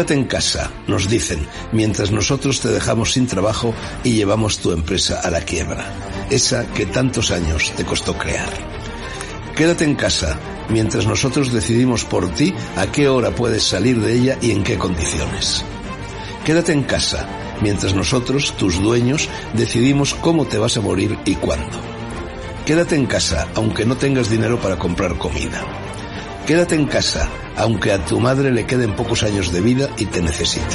Quédate en casa, nos dicen, mientras nosotros te dejamos sin trabajo y llevamos tu empresa a la quiebra, esa que tantos años te costó crear. Quédate en casa, mientras nosotros decidimos por ti a qué hora puedes salir de ella y en qué condiciones. Quédate en casa, mientras nosotros, tus dueños, decidimos cómo te vas a morir y cuándo. Quédate en casa, aunque no tengas dinero para comprar comida. Quédate en casa, aunque a tu madre le queden pocos años de vida y te necesite.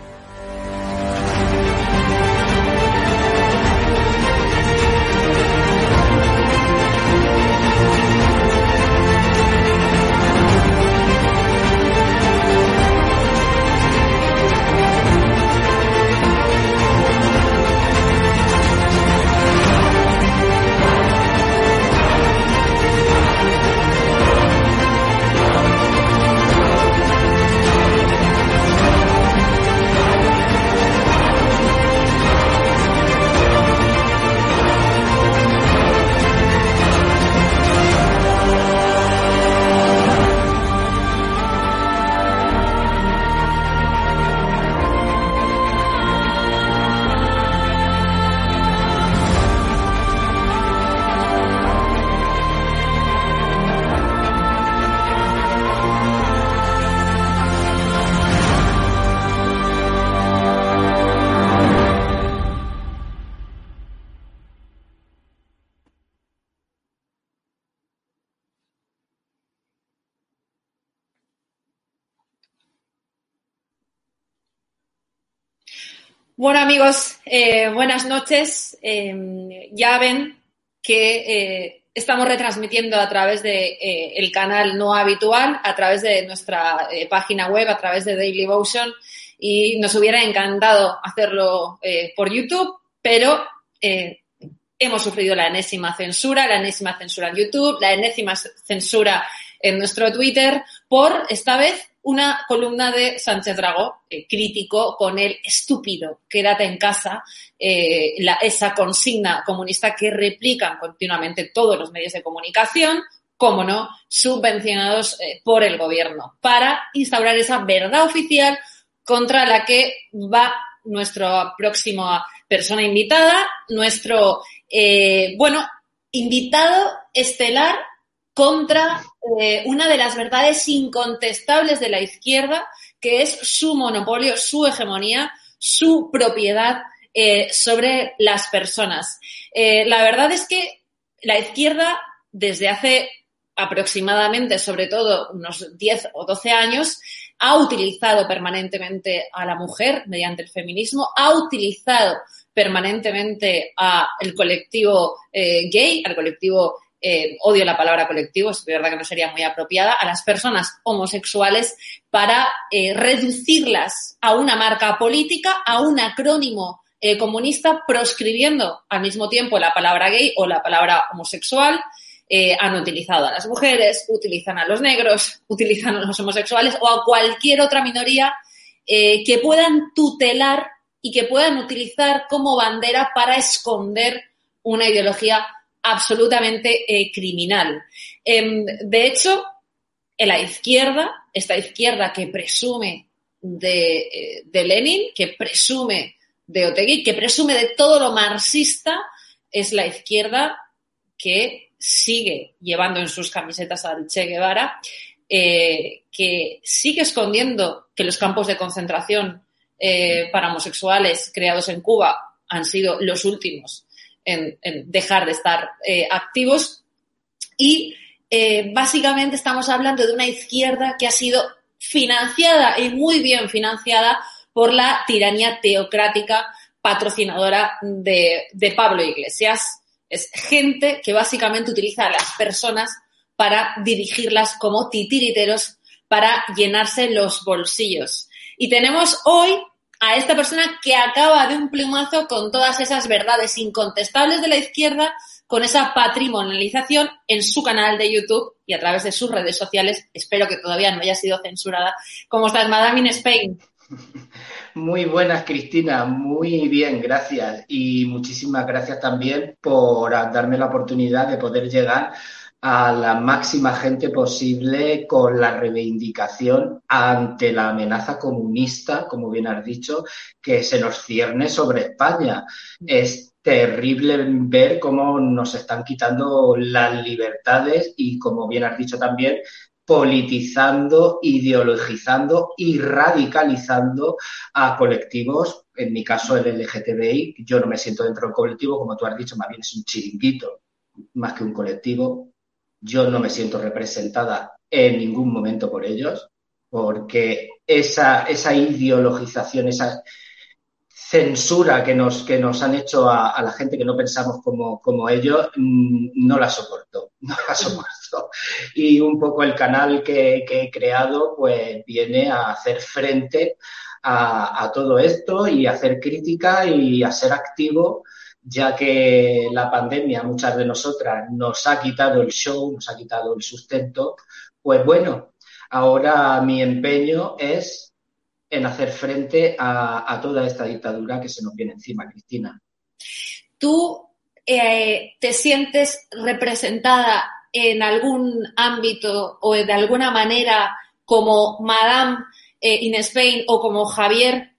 Bueno amigos, eh, buenas noches. Eh, ya ven que eh, estamos retransmitiendo a través de eh, el canal no habitual, a través de nuestra página web, a través de Daily Motion y nos hubiera encantado hacerlo por YouTube, pero hemos sufrido la enésima censura, la enésima censura en YouTube, la enésima censura en nuestro Twitter por esta vez una columna de Sánchez Dragó, eh, crítico con el estúpido quédate en casa, eh, esa consigna comunista que replican continuamente todos los medios de comunicación, como no, subvencionados eh, por el gobierno, para instaurar esa verdad oficial contra la que va nuestra próxima persona invitada, nuestro, eh, bueno, invitado estelar contra eh, una de las verdades incontestables de la izquierda, que es su monopolio, su hegemonía, su propiedad eh, sobre las personas. Eh, la verdad es que la izquierda, desde hace aproximadamente, sobre todo unos 10 o 12 años, ha utilizado permanentemente a la mujer mediante el feminismo, ha utilizado permanentemente al colectivo gay, al colectivo eh, odio la palabra colectivo, es verdad que no sería muy apropiada, a las personas homosexuales para eh, reducirlas a una marca política, a un acrónimo eh, comunista, proscribiendo al mismo tiempo la palabra gay o la palabra homosexual. han utilizado a las mujeres, utilizan a los negros, utilizan a los homosexuales o a cualquier otra minoría que puedan tutelar y que puedan utilizar como bandera para esconder una ideología absolutamente eh, criminal. Em, de hecho, en la izquierda, esta izquierda que presume de, eh, Lenin, que presume de Otegui, que presume de todo lo marxista, es la izquierda que sigue llevando en sus camisetas al Che Guevara, eh, que sigue escondiendo que los campos de concentración para homosexuales creados en Cuba han sido los últimos en, dejar de estar eh, activos. Y eh, básicamente estamos hablando de una izquierda que ha sido financiada y muy bien financiada por la tiranía teocrática patrocinadora de, de Pablo Iglesias. Es gente que básicamente utiliza a las personas para dirigirlas como titiriteros para llenarse los bolsillos. Y tenemos hoy a esta persona que acaba de un plumazo con todas esas verdades incontestables de la izquierda, con esa patrimonialización en su canal de YouTube y a través de sus redes sociales. Espero que todavía no haya sido censurada. ¿Cómo estás, Madame in Spain? Muy buenas, Cristina. Muy bien, gracias. Y muchísimas gracias también por darme la oportunidad de poder llegar a la máxima gente posible con la reivindicación ante la amenaza comunista, como bien has dicho, que se nos cierne sobre España. Es terrible ver cómo nos están quitando las libertades y, como bien has dicho también, politizando, ideologizando y radicalizando a colectivos, en mi caso el LGTBI, yo no me siento dentro del colectivo, como tú has dicho, más bien es un chiringuito, más que un colectivo, yo no me siento representada en ningún momento por ellos, porque esa, esa ideologización, esa censura que nos, que nos han hecho a, la gente que no pensamos como, como ellos, mm, no la soporto, no la soporto. Y un poco el canal que, que he creado, pues viene a hacer frente a, a todo esto y a hacer crítica y a ser activo ya que la pandemia muchas de nosotras nos ha quitado el show, nos ha quitado el sustento, pues bueno, ahora mi empeño es en hacer frente a, toda esta dictadura que se nos viene encima, Cristina. ¿Tú eh, te sientes representada en algún ámbito o de alguna manera como Madame eh, in Spain o como Javier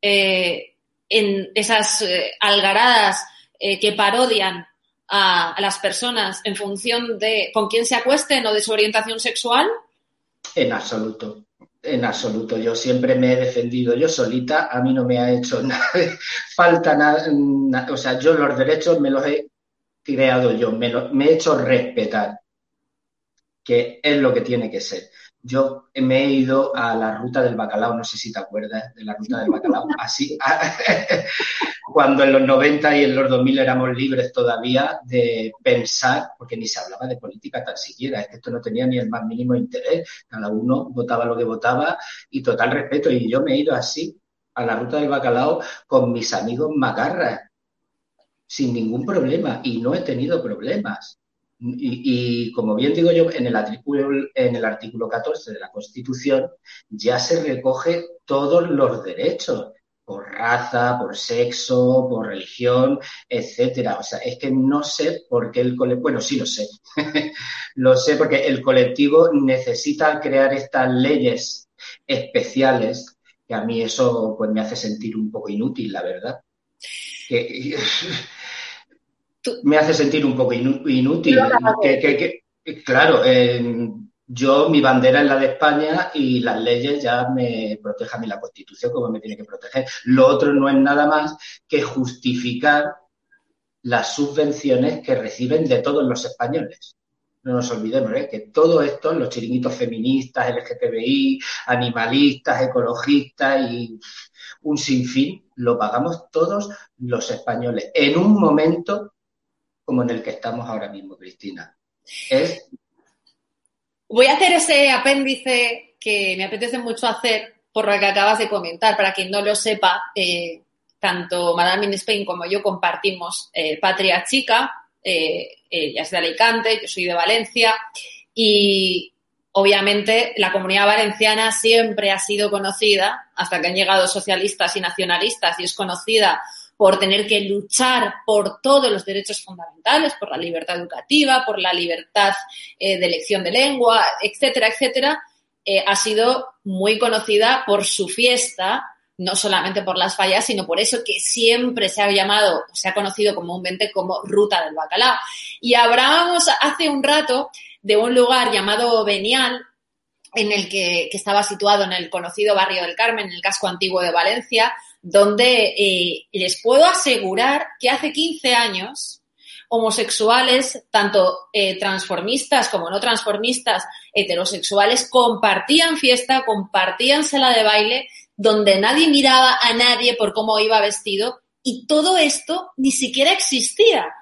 eh, en esas eh, algaradas eh, que parodian a, las personas en función de con quién se acuesten o de su orientación sexual? En absoluto, en absoluto. Yo siempre me he defendido yo solita, a mí no me ha hecho nada, falta nada, o sea, yo los derechos me los he creado yo, me, me he hecho respetar, que es lo que tiene que ser yo me he ido a la ruta del bacalao, no sé si te acuerdas de la ruta del bacalao, así, cuando en los 90 y en los 2000 éramos libres todavía de pensar, porque ni se hablaba de política tan siquiera, es que esto no tenía ni el más mínimo interés, cada uno votaba lo que votaba y total respeto, y yo me he ido así a la ruta del bacalao con mis amigos macarras, sin ningún problema, y no he tenido problemas. Y, como bien digo yo, en el, artículo, en el artículo 14 de la Constitución ya se recoge todos los derechos por raza, por sexo, por religión, etcétera. O sea, es que no sé por qué el colectivo, bueno, sí lo sé, lo sé porque el colectivo necesita crear estas leyes especiales, que a mí eso pues me hace sentir un poco inútil, la verdad. Que, me hace sentir un poco inútil. claro, yo mi bandera es la de España y las leyes ya me protegen a la Constitución como me tiene que proteger. Lo otro no es nada más que justificar las subvenciones que reciben de todos los españoles. No nos olvidemos ¿eh? que todo esto, los chiringuitos feministas, LGTBI, animalistas, ecologistas y un sinfín, lo pagamos todos los españoles en un momento como en el que estamos ahora mismo, Cristina. Voy a hacer ese apéndice que me apetece mucho hacer por lo que acabas de comentar. Para quien no lo sepa, eh, tanto Madame in Spain como yo compartimos eh, patria chica. Eh, ella es de Alicante, yo soy de Valencia. Y obviamente la comunidad valenciana siempre ha sido conocida, hasta que han llegado socialistas y nacionalistas, y es conocida por tener que luchar por todos los derechos fundamentales, por la libertad educativa, por la libertad eh, de elección de lengua, etcétera, etcétera, eh, ha sido muy conocida por su fiesta, no solamente por las fallas, sino por eso que siempre se ha llamado, se ha conocido comúnmente como Ruta del Bacalao. Y hablábamos hace un rato de un lugar llamado Benial, en el que, que estaba situado en el conocido barrio del Carmen, en el casco antiguo de Valencia, donde eh, les puedo asegurar que hace 15 años homosexuales, tanto eh, transformistas como no transformistas, heterosexuales, compartían fiesta, compartían sala de baile, donde nadie miraba a nadie por cómo iba vestido y todo esto ni siquiera existía.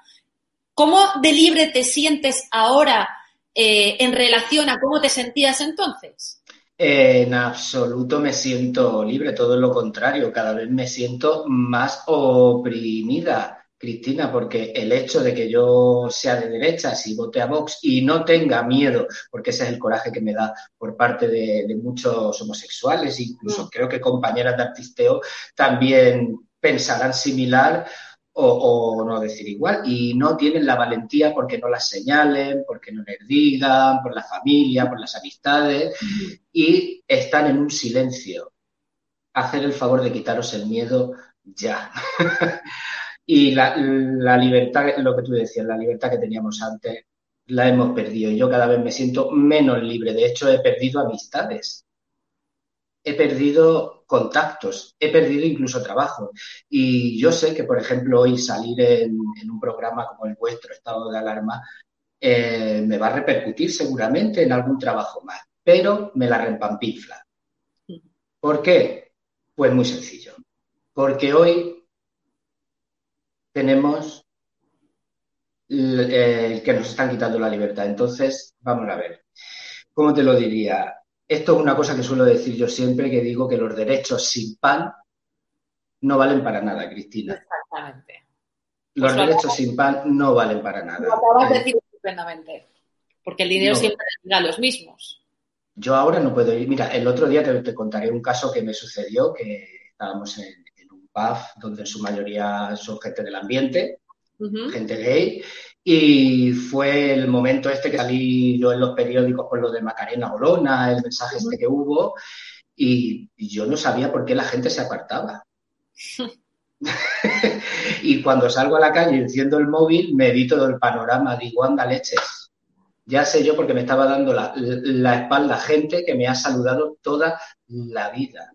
¿Cómo de libre te sientes ahora eh, en relación a cómo te sentías entonces? En absoluto me siento libre, todo lo contrario, cada vez me siento más oprimida, Cristina, porque el hecho de que yo sea de derechas y vote a Vox y no tenga miedo, porque ese es el coraje que me da por parte de, de muchos homosexuales, incluso mm. creo que compañeras de artisteo también pensarán similar, o, no decir igual. Y no tienen la valentía porque no las señalen, porque no les digan, por la familia, por las amistades, y están en un silencio. Hacer el favor de quitaros el miedo ya. y la, libertad, lo que tú decías, la libertad que teníamos antes, la hemos perdido. Yo cada vez me siento menos libre. De hecho, he perdido amistades he perdido contactos, he perdido incluso trabajo. Y yo sé que, por ejemplo, hoy salir en, un programa como el vuestro, Estado de Alarma, eh, me va a repercutir seguramente en algún trabajo más, pero me la rempampinfla. ¿Por qué? Pues muy sencillo. Porque hoy tenemos el que nos están quitando la libertad. Entonces, vamos a ver. ¿Cómo te lo diría? Esto es una cosa que suelo decir yo siempre, que digo que los derechos sin pan no valen para nada, Cristina. Exactamente. Los pues derechos sin pan no valen para nada. Lo acabas de decir estupendamente, porque el dinero siempre siempre a los mismos. Yo ahora no puedo ir. Mira, el otro día te, contaré un caso que me sucedió, que estábamos en, un pub donde en su mayoría son gente del ambiente, gente gay, y fue el momento este que salí yo en los periódicos por lo de Macarena Olona, el mensaje este que hubo, y, yo no sabía por qué la gente se apartaba. y cuando salgo a la calle y enciendo el móvil, me vi todo el panorama, digo, anda leches. Ya sé yo porque me estaba dando la, espalda gente que me ha saludado toda la vida.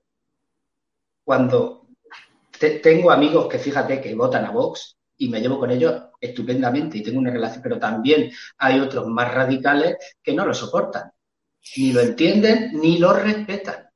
Cuando tengo amigos que fíjate que votan a Vox y me llevo con ellos estupendamente y tengo una relación, pero también hay otros más radicales que no lo soportan, ni lo entienden ni lo respetan.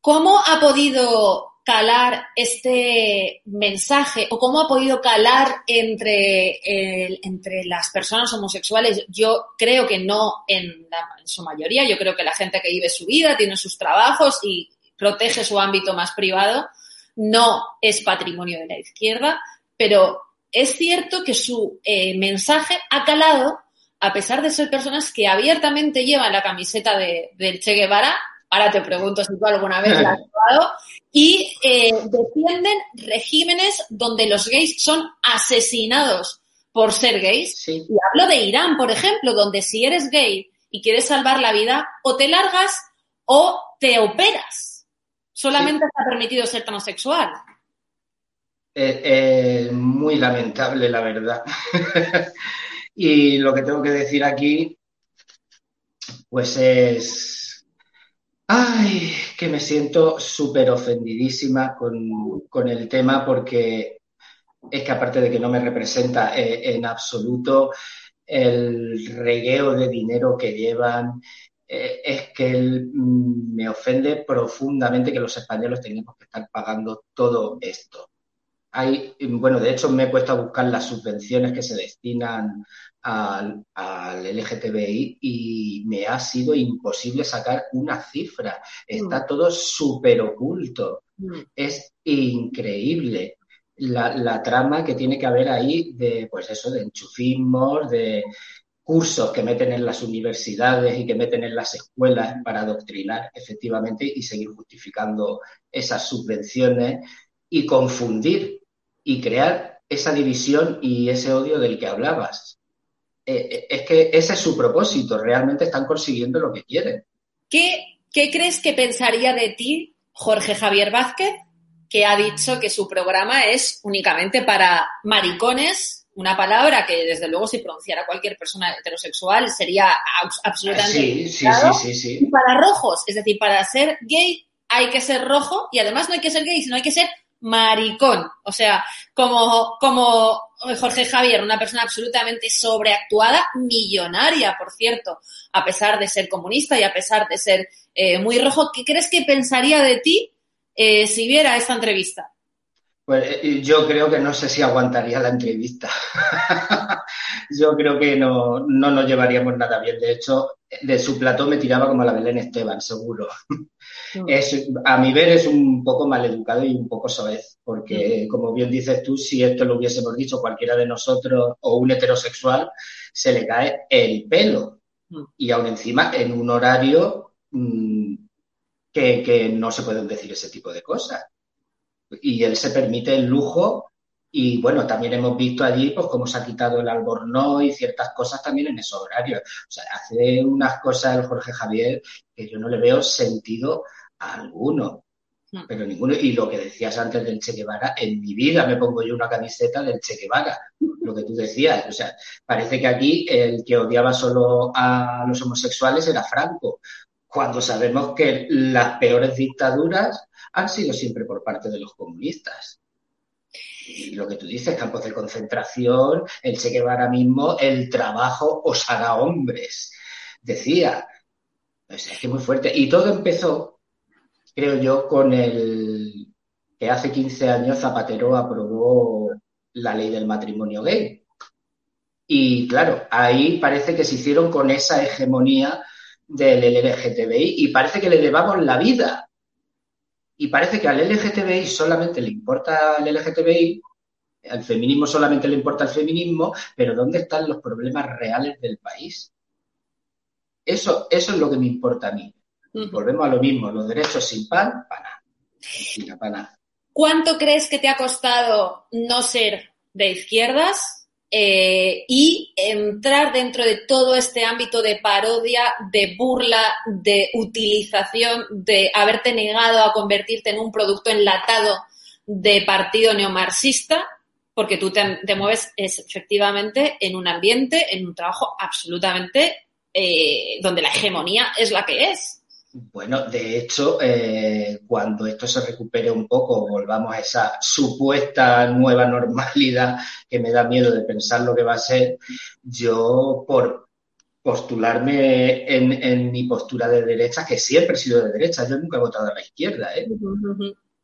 ¿Cómo ha podido calar este mensaje o cómo ha podido calar entre, entre las personas homosexuales? Yo creo que no en, en su mayoría, yo creo que la gente que vive su vida, tiene sus trabajos y protege su ámbito más privado, no es patrimonio de la izquierda, pero es cierto que su eh, mensaje ha calado, a pesar de ser personas que abiertamente llevan la camiseta de, del Che Guevara, ahora te pregunto si tú alguna vez la has llevado, y eh, defienden regímenes donde los gays son asesinados por ser gays. Y hablo de Irán, por ejemplo, donde si eres gay y quieres salvar la vida, o te largas o te operas. Solamente está permitido ser transexual. Es, muy lamentable, la verdad. y lo que tengo que decir aquí, pues es, ay, que me siento súper ofendidísima con, el tema porque es que aparte de que no me representa eh, en absoluto el regueo de dinero que llevan, eh, es que mm, me ofende profundamente que los españoles tengamos que estar pagando todo esto hay, bueno, de hecho me he puesto a buscar las subvenciones que se destinan al, al, LGTBI y me ha sido imposible sacar una cifra. Está mm. todo súper oculto. Mm. Es increíble la, la, trama que tiene que haber ahí de, pues eso, de enchufismos, de cursos que meten en las universidades y que meten en las escuelas para adoctrinar efectivamente y seguir justificando esas subvenciones y confundir y crear esa división y ese odio del que hablabas. Eh, eh, es que ese es su propósito, realmente están consiguiendo lo que quieren. ¿Qué, ¿Qué crees que pensaría de ti Jorge Javier Vázquez, que ha dicho que su programa es únicamente para maricones, una palabra que desde luego si pronunciara cualquier persona heterosexual sería absolutamente... Sí, sí, sí, sí, sí. Y para rojos, es decir, para ser gay hay que ser rojo y además no hay que ser gay, sino hay que ser maricón. O sea, como, como Jorge Javier, una persona absolutamente sobreactuada, millonaria, por cierto, a pesar de ser comunista y a pesar de ser eh, muy rojo. ¿Qué crees que pensaría de ti eh, si viera esta entrevista? Pues eh, yo creo que no sé si aguantaría la entrevista. yo creo que no, no nos llevaríamos nada bien. De hecho, de su plató me tiraba como a la Belén Esteban, seguro. Mm. Es, a mi ver es un poco maleducado y un poco soez, porque mm. como bien dices tú, si esto lo hubiésemos dicho cualquiera de nosotros o un heterosexual, se le cae el pelo. Mm. Y aún encima en un horario que, que no se pueden decir ese tipo de cosas. Y él se permite el lujo y bueno, también hemos visto allí pues cómo se ha quitado el albornoz y ciertas cosas también en esos horarios. O sea, hace unas cosas el Jorge Javier que yo no le veo sentido alguno. Hmm. Pero ninguno. Y lo que decías antes del Che Guevara, en mi vida me pongo yo una camiseta del Che Guevara. Lo que tú decías. O sea, parece que aquí el que odiaba solo a los homosexuales era Franco. Cuando sabemos que las peores dictaduras han sido siempre por parte de los comunistas y lo que tú dices, campos de concentración, el Che mismo, el trabajo os hará hombres, decía. es que muy fuerte. Y todo empezó, creo yo, con el que hace 15 años Zapatero aprobó la ley del matrimonio gay. Y claro, ahí parece que se hicieron con esa hegemonía del LGTBI y parece que le llevamos la vida y parece que al LGTBI solamente le importa el LGTBI, al feminismo solamente le importa el feminismo, pero ¿dónde están los problemas reales del país? Eso, eso es lo que me importa a mí. Volvemos a lo mismo, los derechos sin pan, pana. pana. ¿Cuánto crees que te ha costado no ser de izquierdas eh, y entrar dentro de todo este ámbito de parodia, de burla, de utilización, de haberte negado a convertirte en un producto enlatado de partido neomarxista, porque tú te, mueves efectivamente en un ambiente, en un trabajo absolutamente eh, donde la hegemonía es la que es. Bueno, de hecho, eh, cuando esto se recupere un poco, volvamos a esa supuesta nueva normalidad que me da miedo de pensar lo que va a ser, yo por postularme en, mi postura de derecha, que siempre he sido de derecha, yo nunca he votado a la izquierda, ¿eh?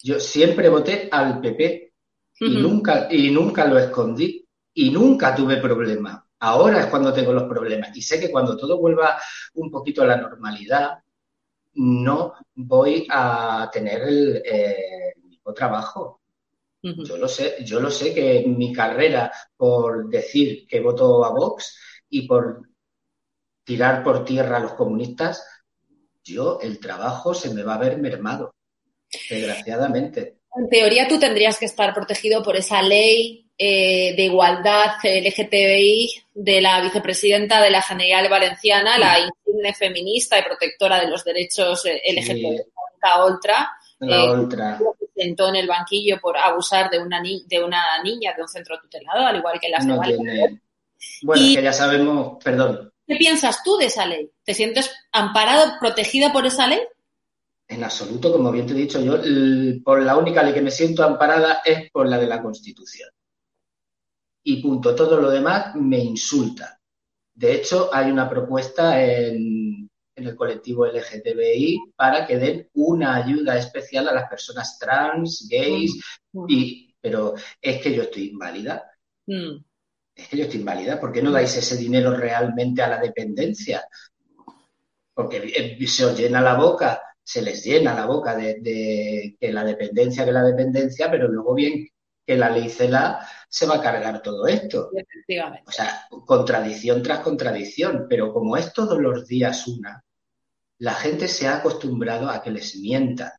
Yo siempre voté al PP y, nunca, y nunca lo escondí y nunca tuve problemas. Ahora es cuando tengo los problemas y sé que cuando todo vuelva un poquito a la normalidad, no voy a tener el, eh, mismo trabajo. Yo lo sé, yo lo sé que mi carrera por decir que voto a Vox y por tirar por tierra a los comunistas, yo el trabajo se me va a ver mermado, desgraciadamente. En teoría tú tendrías que estar protegido por esa ley eh, de igualdad LGTBI de la vicepresidenta de la General Valenciana, la insigne feminista y protectora de los derechos eh, LGTBI, la Oltra. La eh, sentó en el banquillo por abusar de una, de una niña de un centro tutelado, al igual que las no Bueno, que ya sabemos, perdón. ¿Qué piensas tú de esa ley? ¿Te sientes amparado, protegida por esa ley? En absoluto, como bien te he dicho yo, por la única ley que me siento amparada es por la de la Constitución y punto. Todo lo demás me insulta. De hecho, hay una propuesta en, el colectivo LGTBI para que den una ayuda especial a las personas trans, gays, y pero es que yo estoy inválida. Mm. Es que yo estoy inválida. ¿Por qué no dais ese dinero realmente a la dependencia? Porque se os llena la boca, se les llena la boca de, de que la dependencia, que la dependencia, pero luego bien que la ley CELA se va a cargar todo esto. Efectivamente. O sea, contradicción tras contradicción, pero como es todos los días una, la gente se ha acostumbrado a que les mientan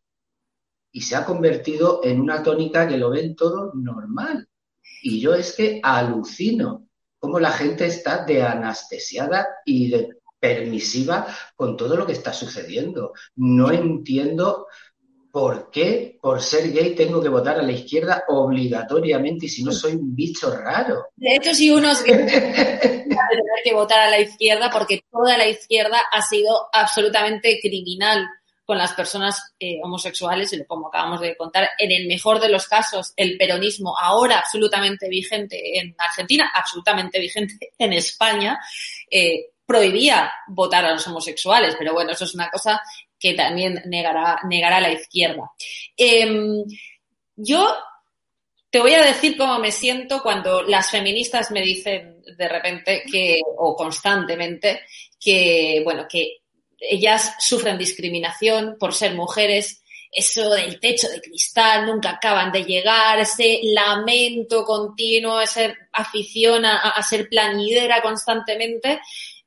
y se ha convertido en una tónica que lo ven todo normal. Y yo es que alucino cómo la gente está de anestesiada y de permisiva con todo lo que está sucediendo. No entiendo ¿por qué por ser gay tengo que votar a la izquierda obligatoriamente y si no soy un bicho raro? De hecho, si uno es gay, tener que votar a la izquierda porque toda la izquierda ha sido absolutamente criminal con las personas eh, homosexuales y como acabamos de contar, en el mejor de los casos, el peronismo ahora absolutamente vigente en Argentina, absolutamente vigente en España, eh, prohibía votar a los homosexuales, pero bueno, eso es una cosa que también negará, negará la izquierda. Em, yo te voy a decir cómo me siento cuando las feministas me dicen de repente que, o constantemente, que, bueno, que ellas sufren discriminación por ser mujeres, eso del techo de cristal, nunca acaban de llegar, ese lamento continuo, esa afición a, a ser planidera constantemente.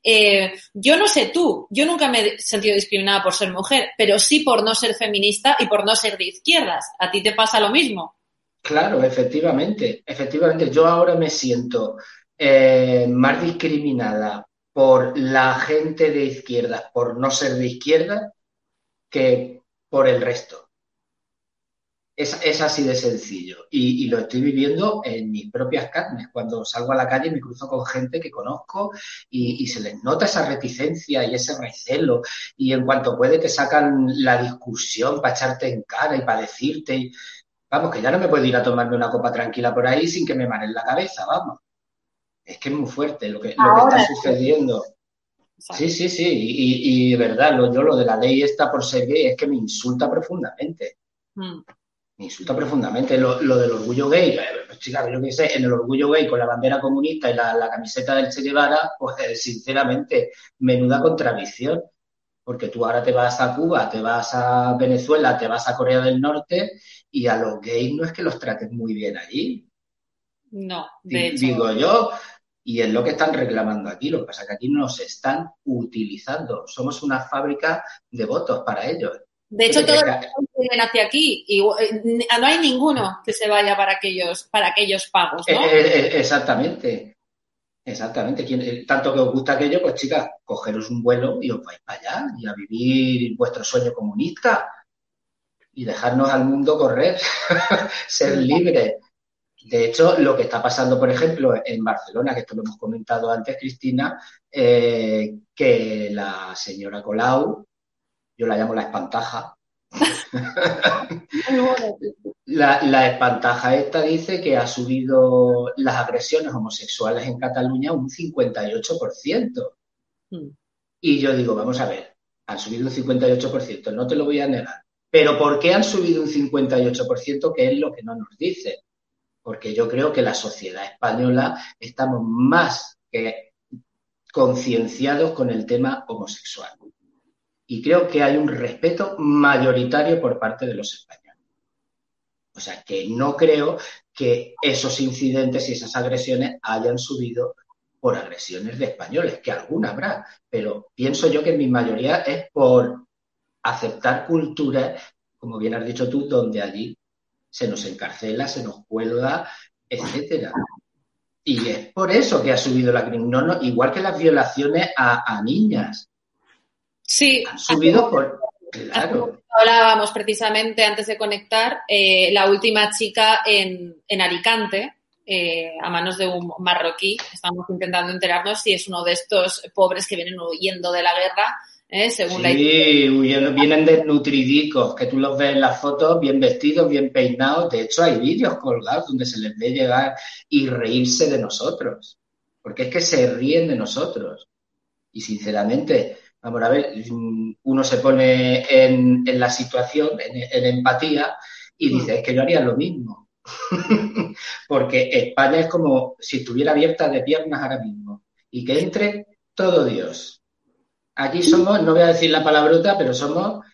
Eh, yo no sé tú, yo nunca me he sentido discriminada por ser mujer, pero sí por no ser feminista y por no ser de izquierdas. ¿A ti te pasa lo mismo? Claro, efectivamente, efectivamente. Yo ahora me siento eh, más discriminada por la gente de izquierdas, por no ser de izquierda, que por el resto. Es, es así de sencillo. Y, y, lo estoy viviendo en mis propias carnes. Cuando salgo a la calle me cruzo con gente que conozco y, y, se les nota esa reticencia y ese recelo. Y en cuanto puede te sacan la discusión para echarte en cara y para decirte. Y, vamos, que ya no me puedo ir a tomarme una copa tranquila por ahí sin que me maren la cabeza, vamos. Es que es muy fuerte lo que, lo que está sucediendo. Sí, sí, sí. Y, y verdad, lo, yo lo de la ley está por ser gay es que me insulta profundamente. Mm me insulta profundamente lo, lo, del orgullo gay. Pues, chica, yo qué sé, en el orgullo gay con la bandera comunista y la, la camiseta del Che Guevara, pues eh, sinceramente, menuda contradicción. Porque tú ahora te vas a Cuba, te vas a Venezuela, te vas a Corea del Norte y a los gays no es que los trates muy bien allí. No, de hecho... Digo yo, y es lo que están reclamando aquí. Lo que pasa es que aquí nos están utilizando. Somos una fábrica de votos para ellos. De hecho, todos vienen hacia aquí y eh, no hay ninguno que se vaya para aquellos, para aquellos pagos, ¿no? Eh, eh, exactamente. Exactamente. Tanto que os gusta aquello, pues chicas, cogeros un vuelo y os vais para allá y a vivir vuestro sueño comunista y dejarnos al mundo correr, ser libres. De hecho, lo que está pasando, por ejemplo, en Barcelona, que esto lo hemos comentado antes, Cristina, eh, que la señora Colau yo la llamo la espantaja. la, la, espantaja esta dice que ha subido las agresiones homosexuales en Cataluña un 58%. Mm. Y yo digo, vamos a ver, han subido un 58%, no te lo voy a negar. Pero ¿por qué han subido un 58%? Que es lo que no nos dice. Porque yo creo que la sociedad española estamos más que concienciados con el tema homosexual y creo que hay un respeto mayoritario por parte de los españoles. O sea, que no creo que esos incidentes y esas agresiones hayan subido por agresiones de españoles, que alguna habrá, pero pienso yo que mi mayoría es por aceptar culturas, como bien has dicho tú, donde allí se nos encarcela, se nos cuelga, etcétera. Y es por eso que ha subido la criminalidad, no, igual que las violaciones a niñas. Sí. Han subido por. Claro. Hablábamos precisamente antes de conectar eh, la última chica en, en Alicante, eh, a manos de un marroquí. Estamos intentando enterarnos si es uno de estos pobres que vienen huyendo de la guerra, ¿eh? según sí, la huyendo, vienen desnutridicos, que tú los ves en las fotos bien vestidos, bien peinados. De hecho, hay vídeos colgados donde se les ve llegar y reírse de nosotros. Porque es que se ríen de nosotros. Y sinceramente, Vamos a ver, uno se pone en, en la situación, en, en, empatía, y dice, es que yo haría lo mismo. Porque España es como si estuviera abierta de piernas ahora mismo y que entre todo Dios. Aquí somos, no voy a decir la palabrota, pero somos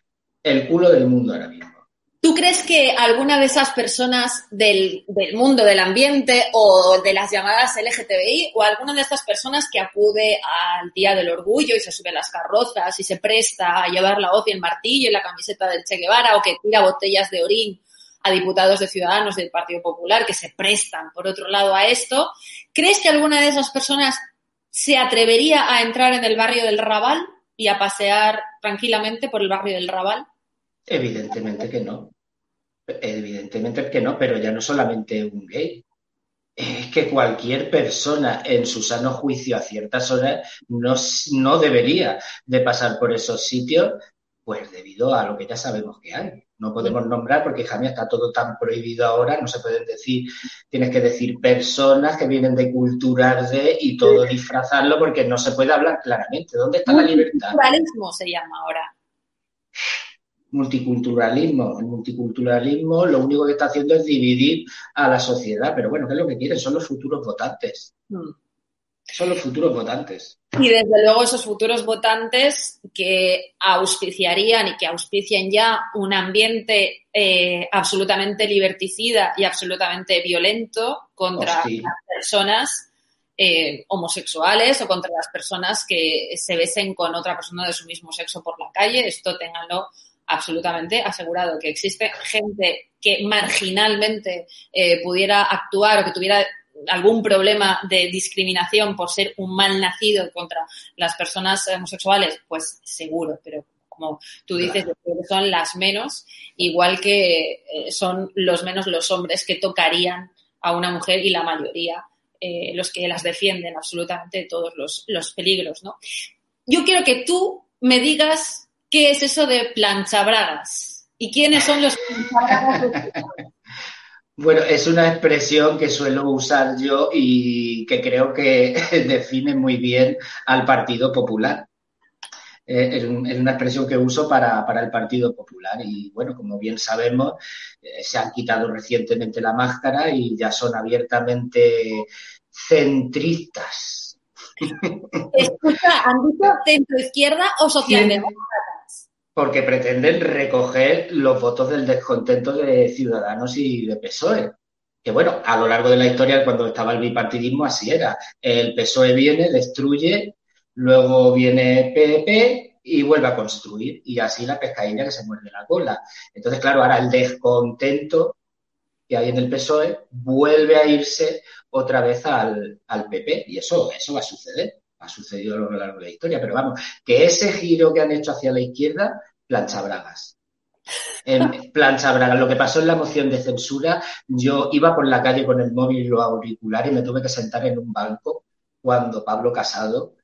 el culo del mundo ahora mismo. ¿Tú crees que alguna de esas personas del, mundo del ambiente o de las llamadas LGTBI o alguna de estas personas que acude al Día del Orgullo y se sube a las carrozas y se presta a llevar la hoz y el martillo y la camiseta del Che Guevara o que tira botellas de orín a diputados de Ciudadanos del Partido Popular que se prestan, por otro lado, a esto, ¿crees que alguna de esas personas se atrevería a entrar en el barrio del Raval y a pasear tranquilamente por el barrio del Raval? Evidentemente que no. Evidentemente que no, pero ya no solamente un gay. Es que cualquier persona en su sano juicio a ciertas horas no, no debería de pasar por esos sitios, pues debido a lo que ya sabemos que hay. No podemos nombrar porque jamás está todo tan prohibido ahora, no se pueden decir, tienes que decir personas que vienen de culturas de y todo disfrazarlo porque no se puede hablar claramente. ¿Dónde está la libertad? Multiculturalismo se llama ahora multiculturalismo. El multiculturalismo lo único que está haciendo es dividir a la sociedad, pero bueno, ¿qué es lo que quieren? Son los futuros votantes. Mm. Son los futuros votantes. Y desde luego esos futuros votantes que auspiciarían y que auspician ya un ambiente eh, absolutamente liberticida y absolutamente violento contra Hostia. las personas eh, homosexuales o contra las personas que se besen con otra persona de su mismo sexo por la calle. Esto ténganlo absolutamente asegurado que existe gente que marginalmente eh, pudiera actuar o que tuviera algún problema de discriminación por ser un mal nacido contra las personas homosexuales, pues seguro, pero como tú dices, son las menos, igual que eh, son los menos los hombres que tocarían a una mujer y la mayoría eh, los que las defienden absolutamente de todos los, los peligros, ¿no? Yo quiero que tú me digas ¿Qué es eso de planchabragas? ¿Y quiénes son los planchabragas? Bueno, es una expresión que suelo usar yo y que creo que define muy bien al Partido Popular. Eh, es, una expresión que uso para, para, el Partido Popular y bueno, como bien sabemos, eh, se han quitado recientemente la máscara y ya son abiertamente centristas. Escucha, ¿han dicho centro izquierda o socialdemócrata? Porque pretenden recoger los votos del descontento de Ciudadanos y de PSOE. Que bueno, a lo largo de la historia, cuando estaba el bipartidismo, así era. El PSOE viene, destruye, luego viene PP y vuelve a construir. Y así la pescadilla que se muerde la cola. Entonces, claro, ahora el descontento que hay en el PSOE vuelve a irse otra vez al, al PP. Y eso, eso va a suceder ha sucedido a lo largo de la historia, pero vamos, que ese giro que han hecho hacia la izquierda, plancha bragas. En plancha bragas. Lo que pasó en la moción de censura, yo iba por la calle con el móvil y los auriculares y me tuve que sentar en un banco cuando Pablo Casado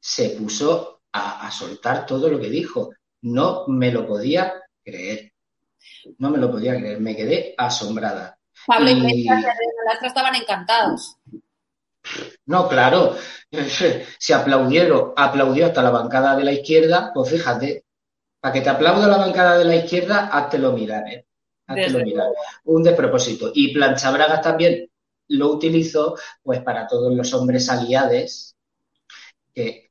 se puso a, a soltar todo lo que dijo. No me lo podía creer. No me lo podía creer. Me quedé asombrada. Pablo y y estaban encantados. No, claro, se aplaudieron, aplaudió hasta la bancada de la izquierda, pues fíjate, para que te aplauda la bancada de la izquierda, háztelo mirar, ¿eh? Háztelo mirar. Un despropósito. Y Planchabragas también lo utilizó, pues para todos los hombres aliados que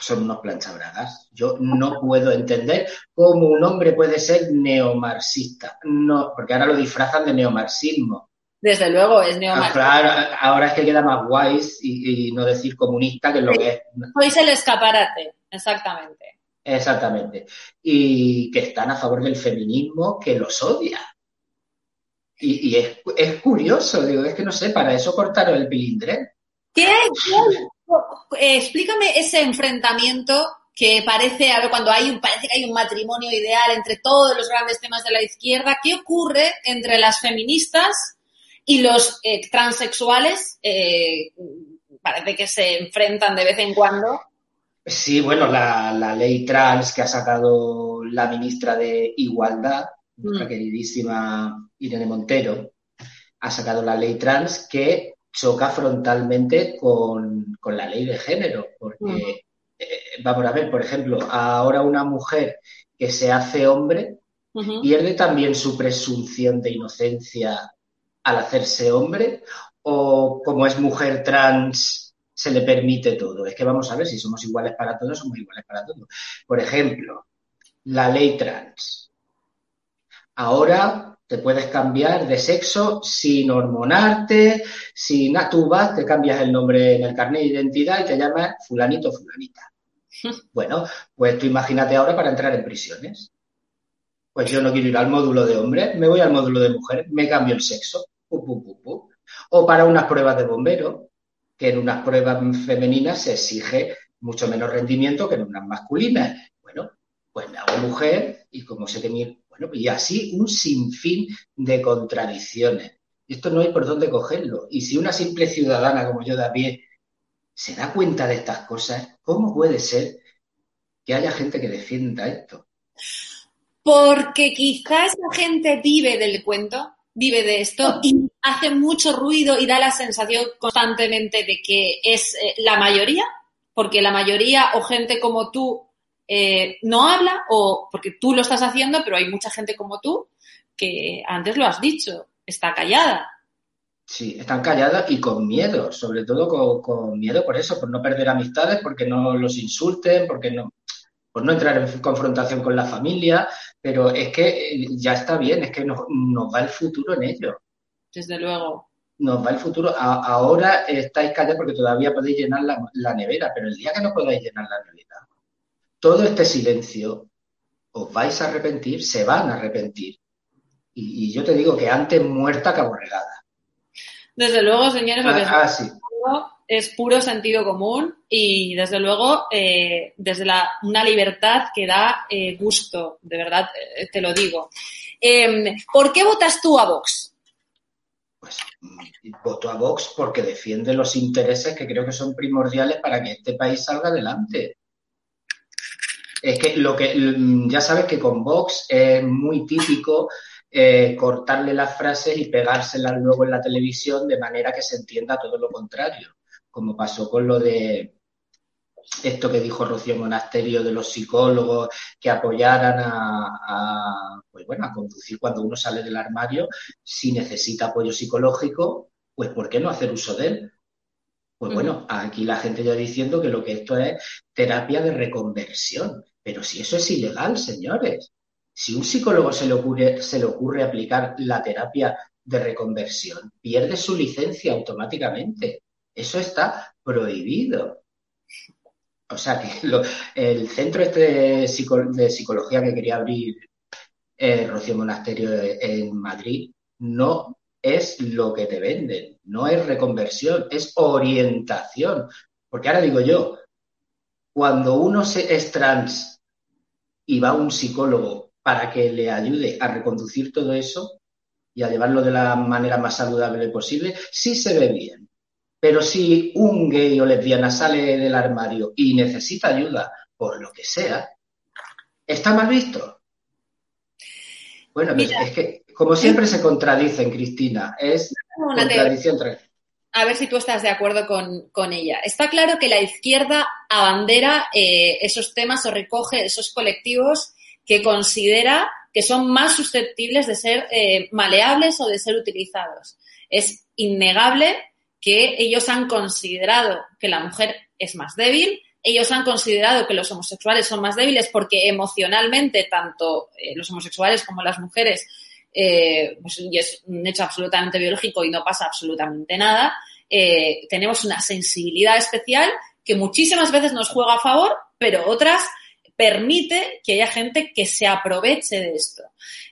son unos planchabragas. Yo no puedo entender cómo un hombre puede ser neomarxista. No, porque ahora lo disfrazan de neomarxismo desde luego es neomarxista. Claro, ahora es que queda más guays y, y, no decir comunista que es lo que es. Sois el escaparate, exactamente. Exactamente. Y que están a favor del feminismo, que los odia. Y, y es, es, curioso, digo, es que no sé, para eso cortaron el pilindre. ¿Qué? ¿Qué? explícame ese enfrentamiento que parece, a ver, cuando hay un, parece que hay un matrimonio ideal entre todos los grandes temas de la izquierda, ¿qué ocurre entre las feministas y los eh, transexuales eh, parece que se enfrentan de vez en cuando. Sí, bueno, la, la ley trans que ha sacado la ministra de Igualdad, mm. nuestra queridísima Irene Montero, ha sacado la ley trans que choca frontalmente con, con la ley de género, porque, mm. eh, vamos a ver, por ejemplo, ahora una mujer que se hace hombre uh -huh. pierde también su presunción de inocencia al hacerse hombre o como es mujer trans se le permite todo. Es que vamos a ver si somos iguales para todos, somos iguales para todos. Por ejemplo, la ley trans. Ahora te puedes cambiar de sexo sin hormonarte, sin tú vas, te cambias el nombre en el carnet de identidad y te llamas fulanito fulanita. Bueno, pues tú imagínate ahora para entrar en prisiones. Pues yo no quiero ir al módulo de hombre, me voy al módulo de mujer, me cambio el sexo. O para unas pruebas de bombero, que en unas pruebas femeninas se exige mucho menos rendimiento que en unas masculinas. Bueno, pues me hago mujer y como que mi... Bueno, y así un sinfín de contradicciones. Esto no hay por dónde cogerlo. Y si una simple ciudadana como yo, David, se da cuenta de estas cosas, ¿cómo puede ser que haya gente que defienda esto? Porque quizás la gente vive del cuento, vive de esto y hace mucho ruido y da la sensación constantemente de que es eh, la mayoría, porque la mayoría o gente como tú eh, no habla o porque tú lo estás haciendo, pero hay mucha gente como tú que antes lo has dicho, está callada. Sí, están calladas y con miedo, sobre todo con, con, miedo por eso, por no perder amistades, porque no los insulten, porque no, por no entrar en confrontación con la familia, pero es que eh, ya está bien, es que nos, nos va el futuro en ello. Desde luego. Nos va el futuro. A, ahora estáis callados porque todavía podéis llenar la, la nevera, pero el día que no podáis llenar la nevera, todo este silencio, os vais a arrepentir, se van a arrepentir. Y, y yo te digo que antes muerta que aborregada. Desde luego, señores, Ah, ah, sí. Es puro sentido común y desde luego eh, desde la, una libertad que da eh, gusto, de verdad eh, te lo digo. Em, ¿Por qué votas tú a Vox? Pues voto a Vox porque defiende los intereses que creo que son primordiales para que este país salga adelante. Es que lo que ya sabes que con Vox es muy típico eh, cortarle las frases y pegárselas luego en la televisión de manera que se entienda todo lo contrario, como pasó con lo de esto que dijo Rocío Monasterio de los psicólogos que apoyaran a, a, pues bueno, a conducir cuando uno sale del armario, si necesita apoyo psicológico, pues ¿por qué no hacer uso de él? Pues bueno, aquí la gente ya diciendo que lo que esto es terapia de reconversión, pero si eso es ilegal, señores. Si un psicólogo se le ocurre, se le ocurre aplicar la terapia de reconversión, pierde su licencia automáticamente. Eso está prohibido. O sea que el centro este de, psico, de, psicología que quería abrir eh, Rocío Monasterio en Madrid no es lo que te venden, no es reconversión, es orientación. Porque ahora digo yo, cuando uno es trans y va a un psicólogo para que le ayude a reconducir todo eso y a llevarlo de la manera más saludable posible, sí se ve bien. Pero si un gay o lesbiana sale del armario y necesita ayuda por lo que sea, ¿está mal visto? Bueno, Mira, es que como siempre se contradicen, Cristina, es una contradicción. A ver si tú estás de acuerdo con, con ella. Está claro que la izquierda abandera eh, esos temas o recoge esos colectivos que considera que son más susceptibles de ser eh, maleables o de ser utilizados. Es innegable que ellos han considerado que la mujer es más débil, ellos han considerado que los homosexuales son más débiles porque emocionalmente tanto eh, los homosexuales como las mujeres, eh, pues, y es un hecho absolutamente biológico y no pasa absolutamente nada, eh, tenemos una sensibilidad especial que muchísimas veces nos juega a favor, pero otras permite que haya gente que se aproveche de esto.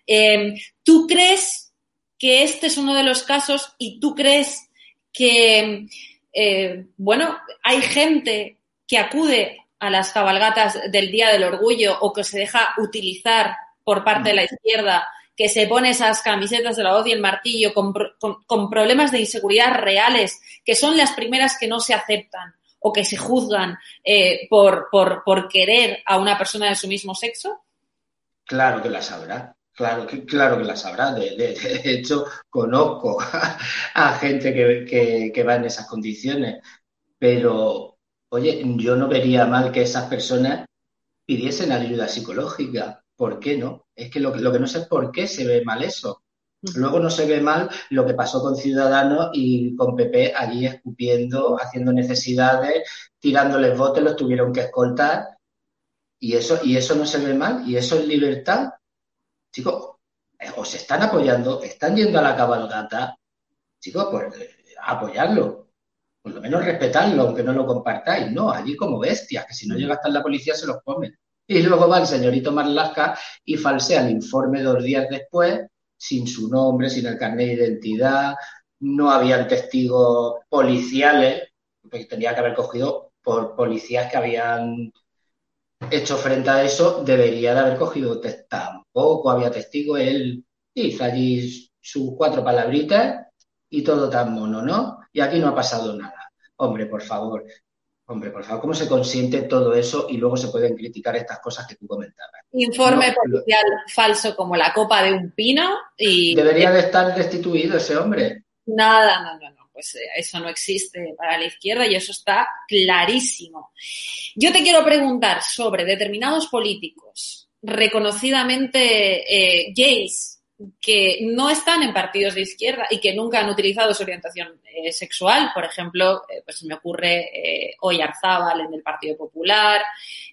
Eh, ¿Tú crees que este es uno de los casos y tú crees que, eh, bueno, hay gente que acude a las cabalgatas del Día del Orgullo o que se deja utilizar por parte de la izquierda, que se pone esas camisetas de la voz y el martillo con, problemas de inseguridad reales, que son las primeras que no se aceptan o que se juzgan eh, por, por, por, querer a una persona de su mismo sexo? Claro que las habrá. Claro que, claro que las habrá. De, de, de hecho, conozco a, a gente que, que, que, va en esas condiciones. Pero, oye, yo no vería mal que esas personas pidiesen ayuda psicológica. ¿Por qué no? Es que lo, lo que no sé es por qué se ve mal eso. Luego no se ve mal lo que pasó con Ciudadanos y con PP allí escupiendo, haciendo necesidades, tirándoles botes, los tuvieron que escoltar. Y eso, y eso no se ve mal, y eso es libertad. Chicos, eh, os están apoyando, están yendo a la cabalgata. Chicos, pues eh, apoyarlo. Por lo menos respetarlo, aunque no lo compartáis. No, allí como bestias, que si no llega hasta la policía se los comen. Y luego va el señorito Marlasca y falsea el informe dos días después sin su nombre, sin el carnet de identidad, no habían testigos policiales, porque tenía que haber cogido por policías que habían hecho frente a eso, debería de haber cogido tampoco había testigos, él hizo allí sus cuatro palabritas y todo tan mono, ¿no? Y aquí no ha pasado nada. Hombre, por favor, Hombre, por favor, ¿cómo se consiente todo eso y luego se pueden criticar estas cosas que tú comentabas? Informe policial falso como la copa de un pino y... Debería de estar destituido ese hombre. Nada, no, no, no, pues eh, eso no existe para la izquierda y eso está clarísimo. Yo te quiero preguntar sobre determinados políticos reconocidamente eh, gays que no están en partidos de izquierda y que nunca han utilizado su orientación eh, sexual. Por ejemplo, eh, pues se me ocurre eh, Oyarzábal en el Partido Popular,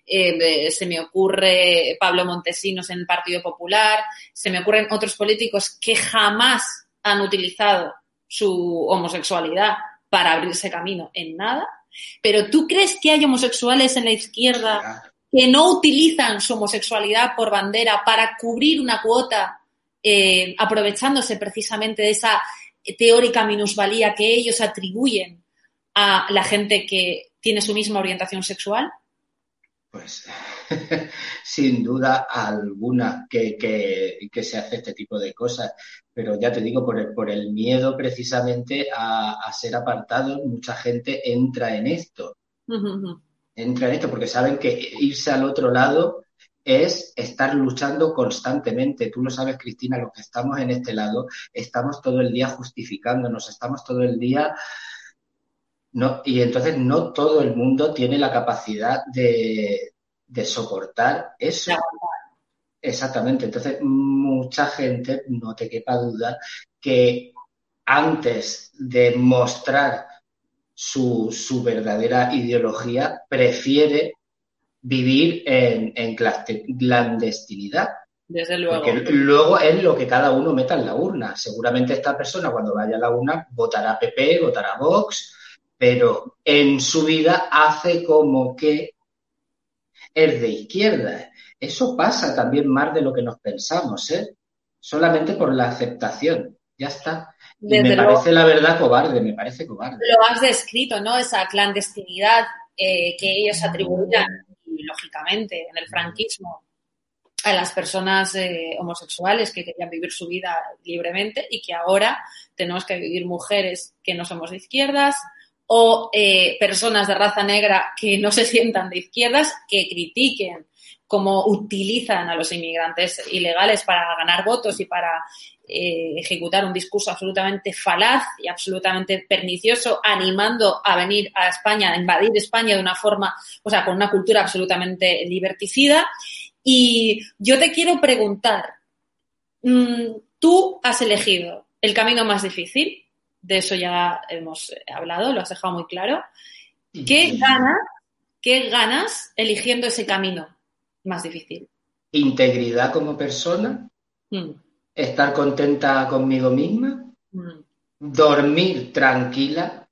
se me ocurre Pablo Montesinos en el Partido Popular, se me ocurren otros políticos que jamás han utilizado su homosexualidad para abrirse camino en nada. Pero ¿tú crees que hay homosexuales en la izquierda que no utilizan su homosexualidad por bandera para cubrir una cuota eh, aprovechándose precisamente de esa teórica minusvalía que ellos atribuyen a la gente que tiene su misma orientación sexual? Pues sin duda alguna que, que, se hace este tipo de cosas, pero ya te digo, por el, por el miedo precisamente a, ser apartado, mucha gente entra en esto. Entra en esto porque saben que irse al otro lado es estar luchando constantemente. Tú lo sabes, Cristina, los que estamos en este lado, estamos todo el día justificándonos, estamos todo el día... No, y entonces no todo el mundo tiene la capacidad de, soportar eso. Exactamente. Entonces, mucha gente, no te quepa duda, que antes de mostrar su, su verdadera ideología, prefiere vivir en, en clandestinidad. Desde luego. Porque luego es lo que cada uno meta en la urna. Seguramente esta persona cuando vaya a la urna votará PP, votará Vox, pero en su vida hace como que es de izquierda. Eso pasa también más de lo que nos pensamos, ¿eh? Solamente por la aceptación. Ya está. Y me parece la verdad cobarde, me parece cobarde. Lo has descrito, ¿no? Esa clandestinidad eh, que ellos atribuían lógicamente, en el franquismo a las personas eh, homosexuales que querían vivir su vida libremente y que ahora tenemos que vivir mujeres que no somos de izquierdas o eh, personas de raza negra que no se sientan de izquierdas, que critiquen cómo utilizan a los inmigrantes ilegales para ganar votos y para eh, ejecutar un discurso absolutamente falaz y absolutamente pernicioso, animando a venir a España, a invadir España de una forma, o sea, con una cultura absolutamente liberticida. Y yo te quiero preguntar, mm, tú has elegido el camino más difícil, de eso ya hemos hablado, lo has dejado muy claro. ¿Qué ganas, qué ganas eligiendo ese camino? más difícil? Integridad como persona, mm. estar contenta conmigo misma, mm. dormir tranquila.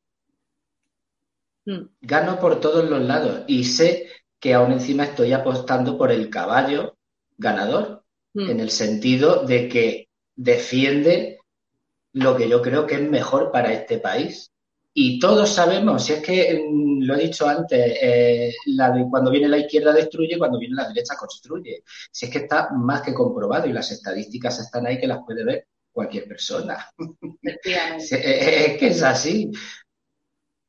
Mm. Gano por todos los lados y sé que aún encima estoy apostando por el caballo ganador, en el sentido de que defiende lo que yo creo que es mejor para este país. Y todos sabemos, si es que mm, lo he dicho antes, eh, cuando viene la izquierda destruye, cuando viene la derecha construye. Si es que está más que comprobado y las estadísticas están ahí que las puede ver cualquier persona. es, que es así.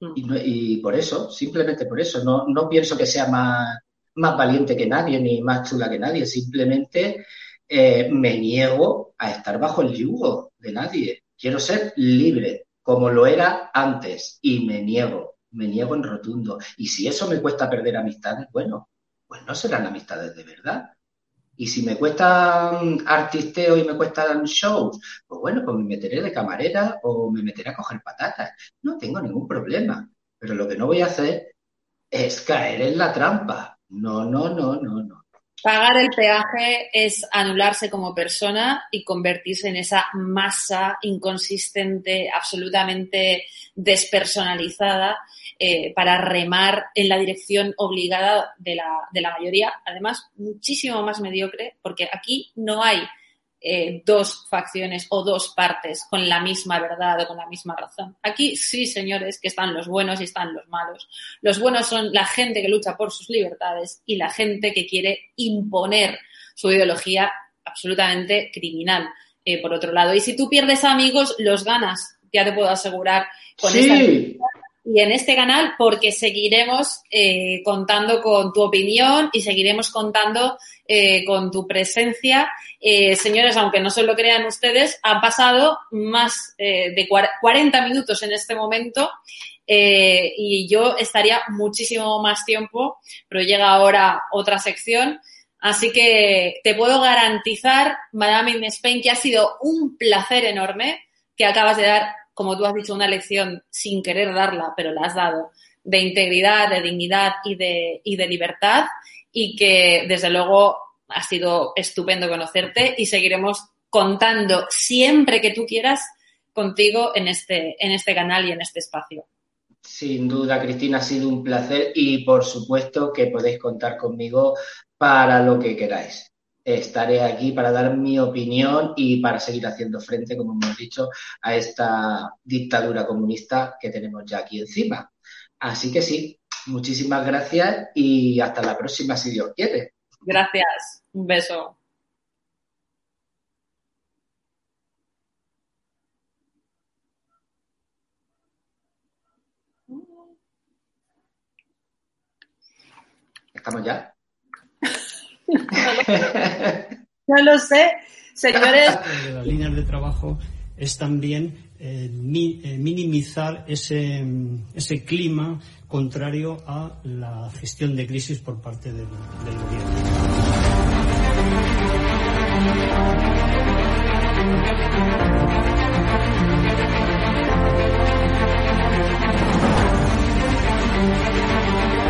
Mm. Y, por eso, simplemente por eso, no, no pienso que sea más, más valiente que nadie ni más chula que nadie, simplemente eh, me niego a estar bajo el yugo de nadie. Quiero ser libre, como lo era antes y me niego, me niego en rotundo. Y si eso me cuesta perder amistades, bueno, pues no serán amistades de verdad. Y si me cuestan artisteo y me cuestan shows, pues bueno, pues me meteré de camarera o me meteré a coger patatas. No tengo ningún problema. Pero lo que no voy a hacer es caer en la trampa. No, no, no, no, no. Pagar el peaje es anularse como persona y convertirse en esa masa inconsistente, absolutamente despersonalizada, eh, para remar en la dirección obligada de la, de la mayoría. Además, muchísimo más mediocre, porque aquí no hay eh, dos facciones o dos partes con la misma verdad o con la misma razón. Aquí sí, señores, que están los buenos y están los malos. Los buenos son la gente que lucha por sus libertades y la gente que quiere imponer su ideología absolutamente criminal, eh, por otro lado. Y si tú pierdes amigos, los ganas, ya te puedo asegurar con esta y en este canal porque seguiremos eh, contando con tu opinión y seguiremos contando eh, con tu presencia. Eh, señores, aunque no se lo crean ustedes, han pasado más de 40 minutos en este momento y yo estaría muchísimo más tiempo, pero llega ahora otra sección. Así que te puedo garantizar, Madame in Spain, que ha sido un placer enorme que acabas de dar como tú has dicho, una lección sin querer darla, pero la has dado, de integridad, de dignidad y de, y de libertad y que desde luego ha sido estupendo conocerte y seguiremos contando siempre que tú quieras contigo en este, en este canal y en este espacio. Sin duda, Cristina, ha sido un placer y por supuesto que podéis contar conmigo para lo que queráis estaré aquí para dar mi opinión y para seguir haciendo frente, como hemos dicho, a esta dictadura comunista que tenemos ya aquí encima. Así que sí, muchísimas gracias y hasta la próxima, si Dios quiere. Gracias, un beso. ¿Estamos ya? no lo sé, señores. Las líneas de trabajo es también eh, eh, minimizar ese, ese clima contrario a la gestión de crisis por parte del, del gobierno.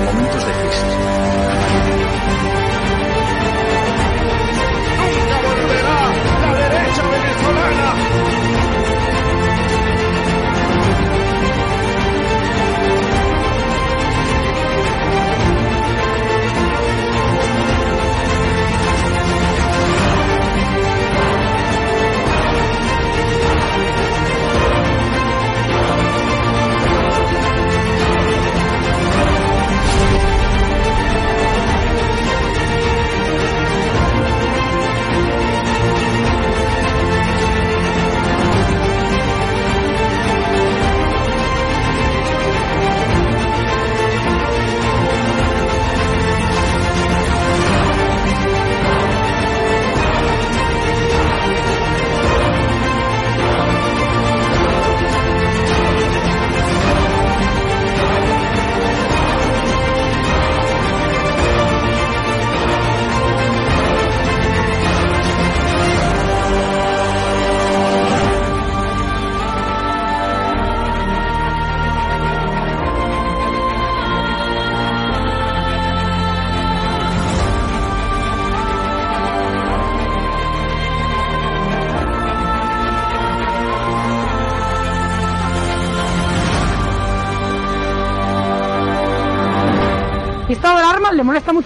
momentos de crisis.